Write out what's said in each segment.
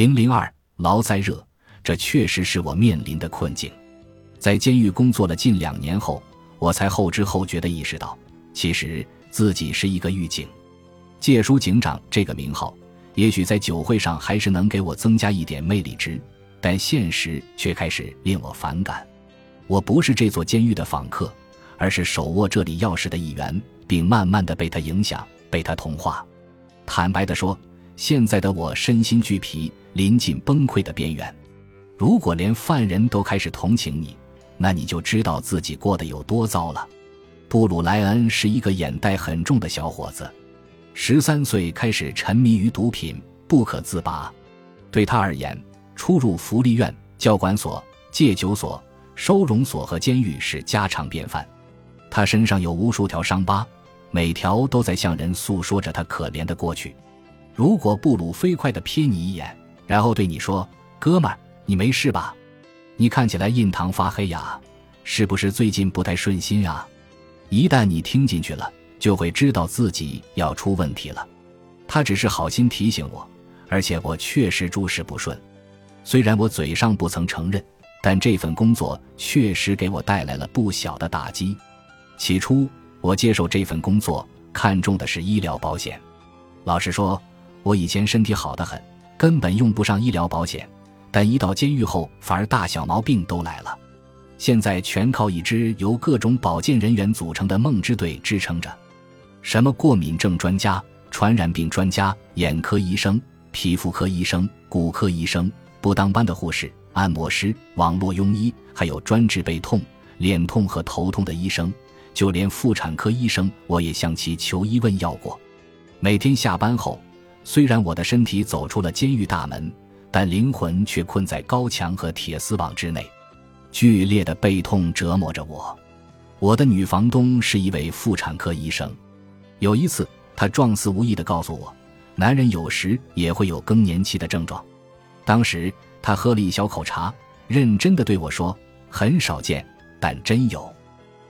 零零二劳灾热，这确实是我面临的困境。在监狱工作了近两年后，我才后知后觉地意识到，其实自己是一个狱警。借书警长这个名号，也许在酒会上还是能给我增加一点魅力值，但现实却开始令我反感。我不是这座监狱的访客，而是手握这里钥匙的一员，并慢慢的被他影响，被他同化。坦白的说，现在的我身心俱疲，临近崩溃的边缘。如果连犯人都开始同情你，那你就知道自己过得有多糟了。布鲁莱恩是一个眼袋很重的小伙子，十三岁开始沉迷于毒品，不可自拔。对他而言，出入福利院、教管所、戒酒所。收容所和监狱是家常便饭，他身上有无数条伤疤，每条都在向人诉说着他可怜的过去。如果布鲁飞快地瞥你一眼，然后对你说：“哥们儿，你没事吧？你看起来印堂发黑呀，是不是最近不太顺心啊？”一旦你听进去了，就会知道自己要出问题了。他只是好心提醒我，而且我确实诸事不顺，虽然我嘴上不曾承认。但这份工作确实给我带来了不小的打击。起初，我接受这份工作看重的是医疗保险。老实说，我以前身体好得很，根本用不上医疗保险。但一到监狱后，反而大小毛病都来了。现在全靠一支由各种保健人员组成的梦之队支撑着。什么过敏症专家、传染病专家、眼科医生、皮肤科医生、骨科医生、不当班的护士。按摩师、网络庸医，还有专治背痛、脸痛和头痛的医生，就连妇产科医生，我也向其求医问药过。每天下班后，虽然我的身体走出了监狱大门，但灵魂却困在高墙和铁丝网之内，剧烈的背痛折磨着我。我的女房东是一位妇产科医生，有一次，她状似无意地告诉我，男人有时也会有更年期的症状。当时。他喝了一小口茶，认真的对我说：“很少见，但真有。”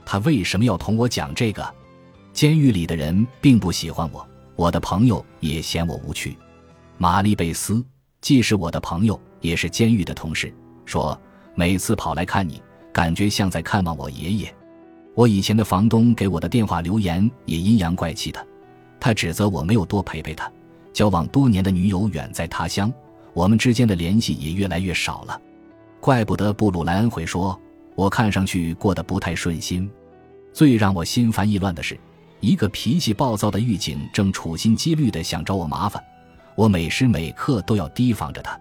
他为什么要同我讲这个？监狱里的人并不喜欢我，我的朋友也嫌我无趣。玛丽贝斯既是我的朋友，也是监狱的同事，说每次跑来看你，感觉像在看望我爷爷。我以前的房东给我的电话留言也阴阳怪气的，他指责我没有多陪陪他，交往多年的女友远在他乡。我们之间的联系也越来越少了，怪不得布鲁莱恩会说我看上去过得不太顺心。最让我心烦意乱的是，一个脾气暴躁的狱警正处心积虑地想找我麻烦，我每时每刻都要提防着他。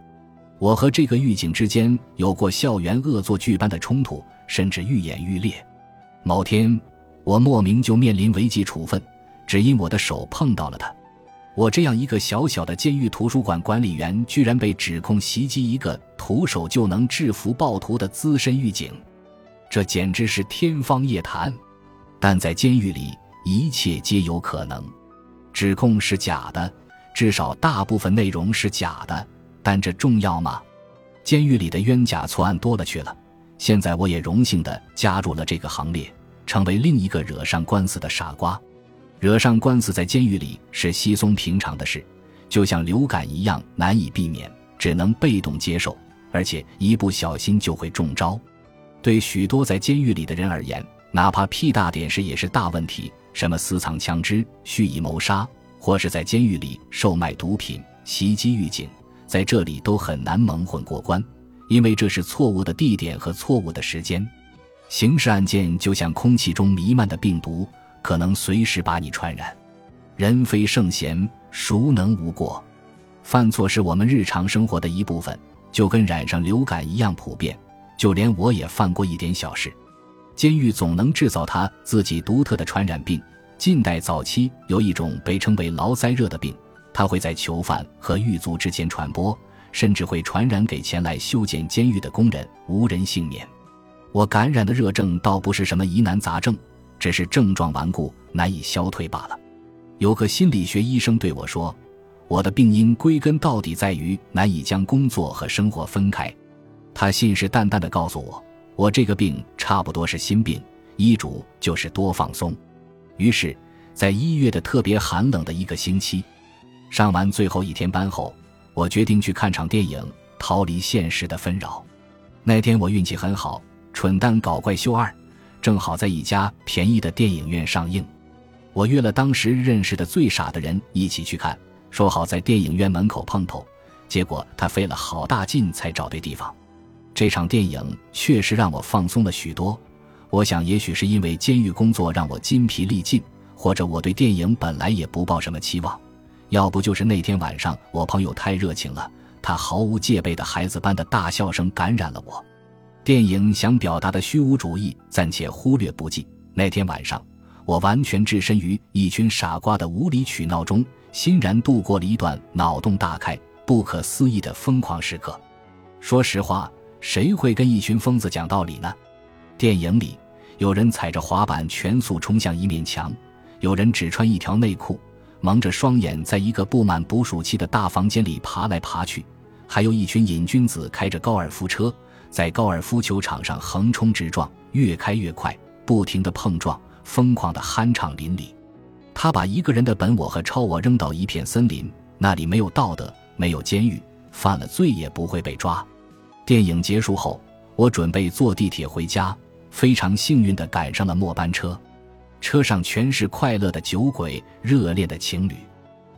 我和这个狱警之间有过校园恶作剧般的冲突，甚至愈演愈烈。某天，我莫名就面临违纪处分，只因我的手碰到了他。我这样一个小小的监狱图书馆管理员，居然被指控袭击一个徒手就能制服暴徒的资深狱警，这简直是天方夜谭。但在监狱里，一切皆有可能。指控是假的，至少大部分内容是假的，但这重要吗？监狱里的冤假错案多了去了，现在我也荣幸地加入了这个行列，成为另一个惹上官司的傻瓜。惹上官司在监狱里是稀松平常的事，就像流感一样难以避免，只能被动接受，而且一不小心就会中招。对许多在监狱里的人而言，哪怕屁大点事也是大问题，什么私藏枪支、蓄意谋杀，或是在监狱里售卖毒品、袭击狱警，在这里都很难蒙混过关，因为这是错误的地点和错误的时间。刑事案件就像空气中弥漫的病毒。可能随时把你传染。人非圣贤，孰能无过？犯错是我们日常生活的一部分，就跟染上流感一样普遍。就连我也犯过一点小事。监狱总能制造他自己独特的传染病。近代早期有一种被称为劳灾热的病，它会在囚犯和狱卒之间传播，甚至会传染给前来修建监狱的工人，无人幸免。我感染的热症倒不是什么疑难杂症。只是症状顽固，难以消退罢了。有个心理学医生对我说：“我的病因归根到底在于难以将工作和生活分开。”他信誓旦旦地告诉我：“我这个病差不多是心病，医嘱就是多放松。”于是，在一月的特别寒冷的一个星期，上完最后一天班后，我决定去看场电影，逃离现实的纷扰。那天我运气很好，《蠢蛋搞怪秀二》正好在一家便宜的电影院上映。我约了当时认识的最傻的人一起去看，说好在电影院门口碰头。结果他费了好大劲才找对地方。这场电影确实让我放松了许多。我想，也许是因为监狱工作让我筋疲力尽，或者我对电影本来也不抱什么期望。要不就是那天晚上我朋友太热情了，他毫无戒备的孩子般的大笑声感染了我。电影想表达的虚无主义暂且忽略不计。那天晚上，我完全置身于一群傻瓜的无理取闹中，欣然度过了一段脑洞大开、不可思议的疯狂时刻。说实话，谁会跟一群疯子讲道理呢？电影里，有人踩着滑板全速冲向一面墙，有人只穿一条内裤，蒙着双眼，在一个布满捕鼠器的大房间里爬来爬去，还有一群瘾君子开着高尔夫车，在高尔夫球场上横冲直撞，越开越快，不停的碰撞，疯狂的酣畅淋漓。他把一个人的本我和超我扔到一片森林，那里没有道德，没有监狱，犯了罪也不会被抓。电影结束后，我准备坐地铁回家。非常幸运地赶上了末班车，车上全是快乐的酒鬼、热恋的情侣。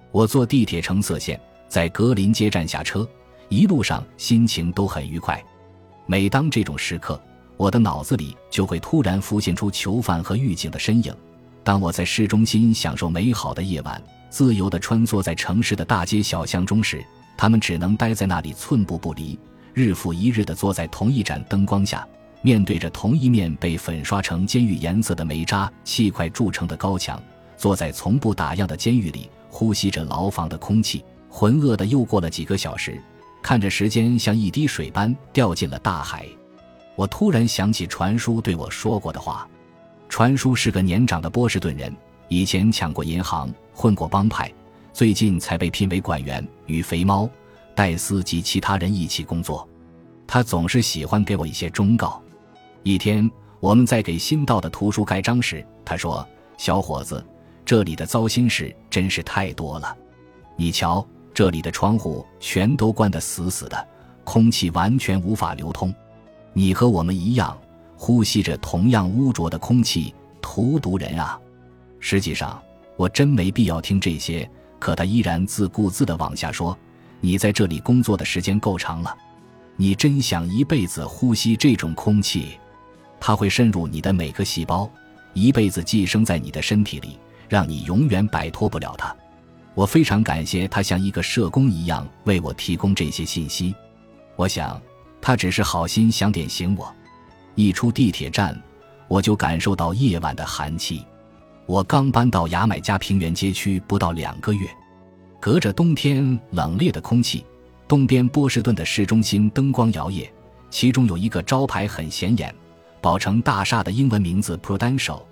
我坐地铁橙色线，在格林街站下车，一路上心情都很愉快。每当这种时刻，我的脑子里就会突然浮现出囚犯和狱警的身影。当我在市中心享受美好的夜晚，自由地穿梭在城市的大街小巷中时，他们只能待在那里寸步不离，日复一日地坐在同一盏灯光下。面对着同一面被粉刷成监狱颜色的煤渣砌块铸成的高墙，坐在从不打烊的监狱里，呼吸着牢房的空气，浑噩的又过了几个小时，看着时间像一滴水般掉进了大海。我突然想起传叔对我说过的话：传叔是个年长的波士顿人，以前抢过银行，混过帮派，最近才被聘为管员，与肥猫、戴斯及其他人一起工作。他总是喜欢给我一些忠告。一天，我们在给新到的图书盖章时，他说：“小伙子，这里的糟心事真是太多了。你瞧，这里的窗户全都关得死死的，空气完全无法流通。你和我们一样，呼吸着同样污浊的空气，荼毒人啊！”实际上，我真没必要听这些，可他依然自顾自地往下说：“你在这里工作的时间够长了，你真想一辈子呼吸这种空气？”它会渗入你的每个细胞，一辈子寄生在你的身体里，让你永远摆脱不了它。我非常感谢他像一个社工一样为我提供这些信息。我想，他只是好心想点醒我。一出地铁站，我就感受到夜晚的寒气。我刚搬到牙买加平原街区不到两个月，隔着冬天冷冽的空气，东边波士顿的市中心灯光摇曳，其中有一个招牌很显眼。宝城大厦的英文名字 Prudential，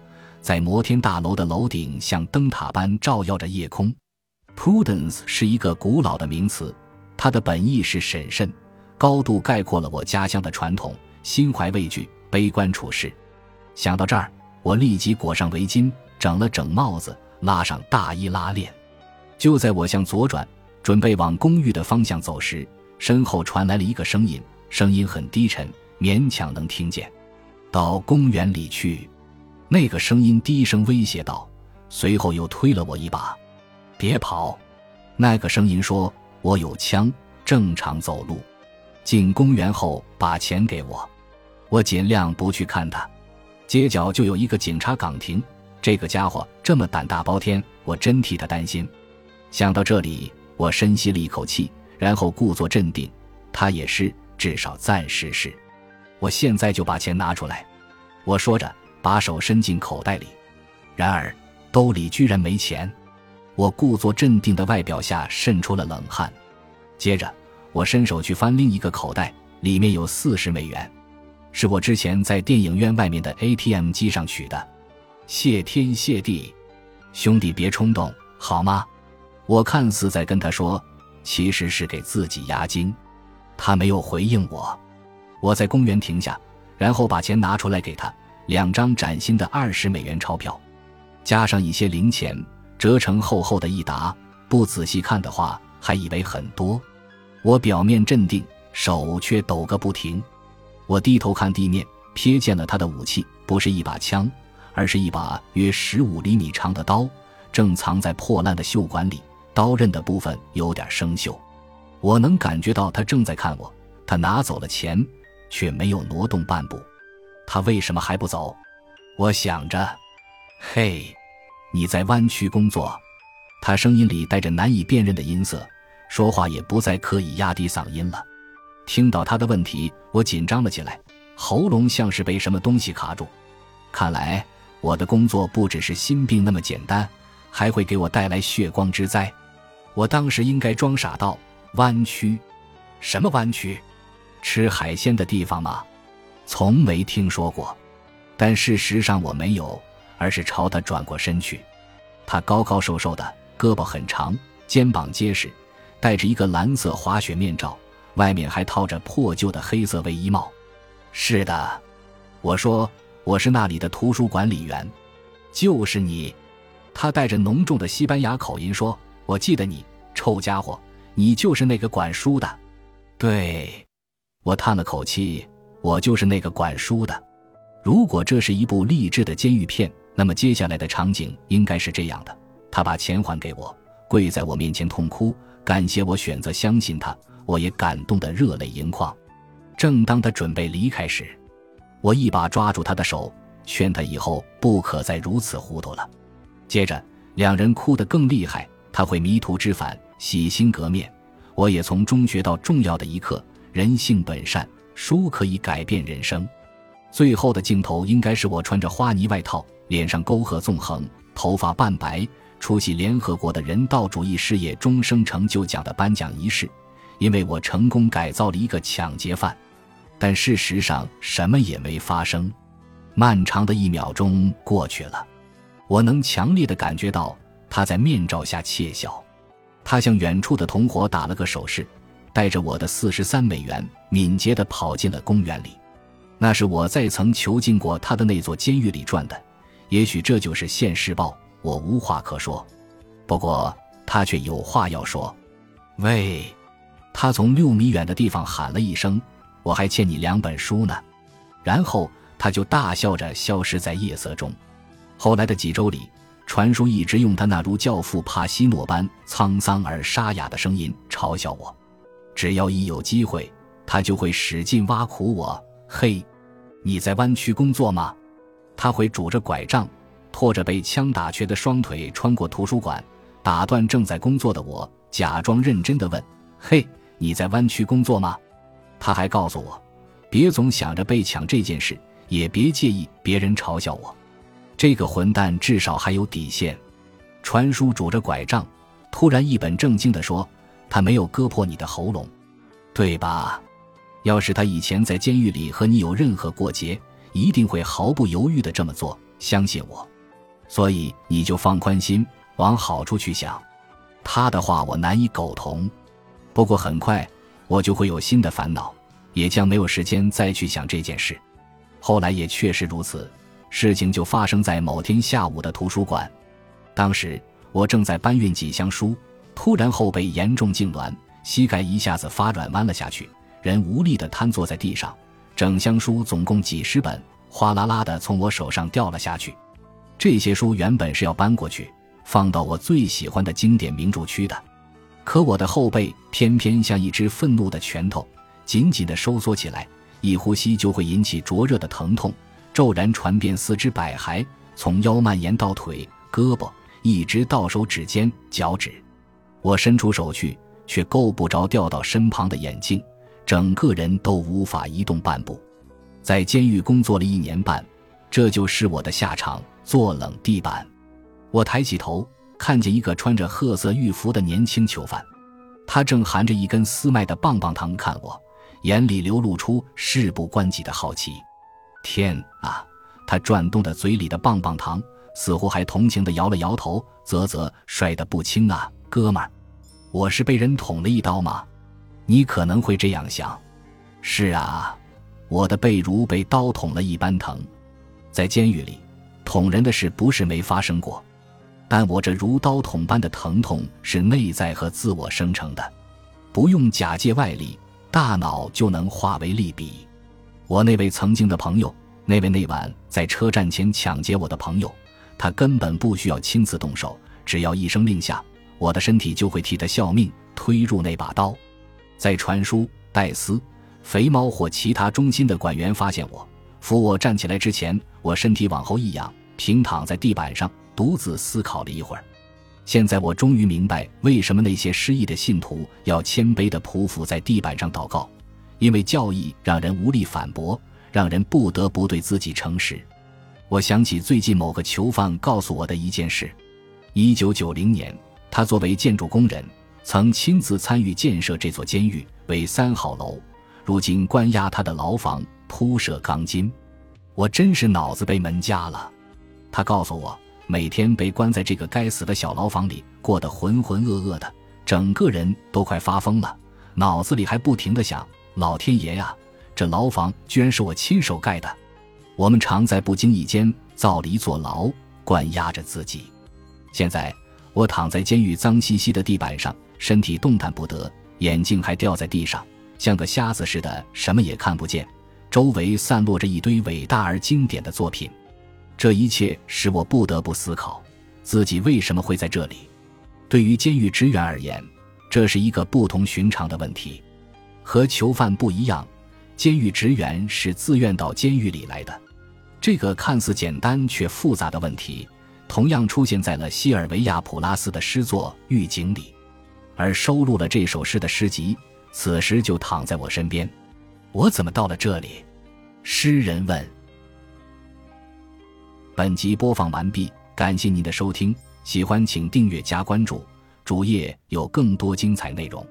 在摩天大楼的楼顶像灯塔般照耀着夜空。Prudence 是一个古老的名词，它的本意是审慎，高度概括了我家乡的传统：心怀畏惧、悲观处事。想到这儿，我立即裹上围巾，整了整帽子，拉上大衣拉链。就在我向左转，准备往公寓的方向走时，身后传来了一个声音，声音很低沉，勉强能听见。到公园里去，那个声音低声威胁道，随后又推了我一把，别跑。那个声音说：“我有枪，正常走路。”进公园后把钱给我，我尽量不去看他。街角就有一个警察岗亭，这个家伙这么胆大包天，我真替他担心。想到这里，我深吸了一口气，然后故作镇定。他也是，至少暂时是。我现在就把钱拿出来，我说着，把手伸进口袋里。然而，兜里居然没钱。我故作镇定的外表下渗出了冷汗。接着，我伸手去翻另一个口袋，里面有四十美元，是我之前在电影院外面的 ATM 机上取的。谢天谢地，兄弟，别冲动，好吗？我看似在跟他说，其实是给自己压惊。他没有回应我。我在公园停下，然后把钱拿出来给他，两张崭新的二十美元钞票，加上一些零钱，折成厚厚的一沓。不仔细看的话，还以为很多。我表面镇定，手却抖个不停。我低头看地面，瞥见了他的武器，不是一把枪，而是一把约十五厘米长的刀，正藏在破烂的袖管里，刀刃的部分有点生锈。我能感觉到他正在看我。他拿走了钱，却没有挪动半步。他为什么还不走？我想着。嘿，你在湾区工作？他声音里带着难以辨认的音色，说话也不再刻意压低嗓音了。听到他的问题，我紧张了起来，喉咙像是被什么东西卡住。看来我的工作不只是心病那么简单，还会给我带来血光之灾。我当时应该装傻道：“弯曲？什么弯曲？吃海鲜的地方吗？从没听说过。”但事实上我没有，而是朝他转过身去。他高高瘦瘦的，胳膊很长，肩膀结实，戴着一个蓝色滑雪面罩。外面还套着破旧的黑色卫衣帽。是的，我说我是那里的图书管理员，就是你。他带着浓重的西班牙口音说：“我记得你，臭家伙，你就是那个管书的。”对，我叹了口气，我就是那个管书的。如果这是一部励志的监狱片，那么接下来的场景应该是这样的：他把钱还给我，跪在我面前痛哭，感谢我选择相信他。我也感动得热泪盈眶。正当他准备离开时，我一把抓住他的手，劝他以后不可再如此糊涂了。接着，两人哭得更厉害。他会迷途知返，洗心革面。我也从中学到重要的一课：人性本善，书可以改变人生。最后的镜头应该是我穿着花呢外套，脸上沟壑纵横，头发半白，出席联合国的人道主义事业终生成就奖的颁奖仪式。因为我成功改造了一个抢劫犯，但事实上什么也没发生。漫长的一秒钟过去了，我能强烈的感觉到他在面罩下窃笑。他向远处的同伙打了个手势，带着我的四十三美元，敏捷地跑进了公园里。那是我在曾囚禁过他的那座监狱里赚的。也许这就是现世报。我无话可说，不过他却有话要说。喂。他从六米远的地方喊了一声：“我还欠你两本书呢。”然后他就大笑着消失在夜色中。后来的几周里，传叔一直用他那如教父帕西诺般沧桑而沙哑的声音嘲笑我。只要一有机会，他就会使劲挖苦我：“嘿，你在湾区工作吗？”他会拄着拐杖，拖着被枪打瘸的双腿穿过图书馆，打断正在工作的我，假装认真的问：“嘿。”你在湾区工作吗？他还告诉我，别总想着被抢这件事，也别介意别人嘲笑我。这个混蛋至少还有底线。传叔拄着拐杖，突然一本正经地说：“他没有割破你的喉咙，对吧？要是他以前在监狱里和你有任何过节，一定会毫不犹豫地这么做。相信我，所以你就放宽心，往好处去想。他的话我难以苟同。”不过很快，我就会有新的烦恼，也将没有时间再去想这件事。后来也确实如此，事情就发生在某天下午的图书馆。当时我正在搬运几箱书，突然后背严重痉挛，膝盖一下子发软弯了下去，人无力地瘫坐在地上。整箱书总共几十本，哗啦啦地从我手上掉了下去。这些书原本是要搬过去，放到我最喜欢的经典名著区的。可我的后背偏偏像一只愤怒的拳头，紧紧地收缩起来，一呼吸就会引起灼热的疼痛，骤然传遍四肢百骸，从腰蔓延到腿、胳膊，一直到手指尖、脚趾。我伸出手去，却够不着掉到身旁的眼镜，整个人都无法移动半步。在监狱工作了一年半，这就是我的下场——坐冷地板。我抬起头。看见一个穿着褐色狱服的年轻囚犯，他正含着一根丝麦的棒棒糖看我，眼里流露出事不关己的好奇。天啊！他转动着嘴里的棒棒糖，似乎还同情地摇了摇头，啧啧，摔得不轻啊，哥们儿，我是被人捅了一刀吗？你可能会这样想。是啊，我的背如被刀捅了一般疼。在监狱里，捅人的事不是没发生过。但我这如刀捅般的疼痛是内在和自我生成的，不用假借外力，大脑就能化为利笔。我那位曾经的朋友，那位那晚在车站前抢劫我的朋友，他根本不需要亲自动手，只要一声令下，我的身体就会替他效命，推入那把刀。在传书、戴斯、肥猫或其他中心的管员发现我，扶我站起来之前，我身体往后一仰，平躺在地板上，独自思考了一会儿。现在我终于明白，为什么那些失意的信徒要谦卑地匍匐在地板上祷告，因为教义让人无力反驳，让人不得不对自己诚实。我想起最近某个囚犯告诉我的一件事：一九九零年，他作为建筑工人，曾亲自参与建设这座监狱，为三号楼。如今关押他的牢房铺设钢筋，我真是脑子被门夹了。他告诉我。每天被关在这个该死的小牢房里，过得浑浑噩噩的，整个人都快发疯了，脑子里还不停的想：老天爷呀，这牢房居然是我亲手盖的！我们常在不经意间造了一座牢，关押着自己。现在我躺在监狱脏兮兮的地板上，身体动弹不得，眼镜还掉在地上，像个瞎子似的，什么也看不见。周围散落着一堆伟大而经典的作品。这一切使我不得不思考，自己为什么会在这里。对于监狱职员而言，这是一个不同寻常的问题。和囚犯不一样，监狱职员是自愿到监狱里来的。这个看似简单却复杂的问题，同样出现在了西尔维亚·普拉斯的诗作《狱警》里。而收录了这首诗的诗集，此时就躺在我身边。我怎么到了这里？诗人问。本集播放完毕，感谢您的收听，喜欢请订阅加关注，主页有更多精彩内容。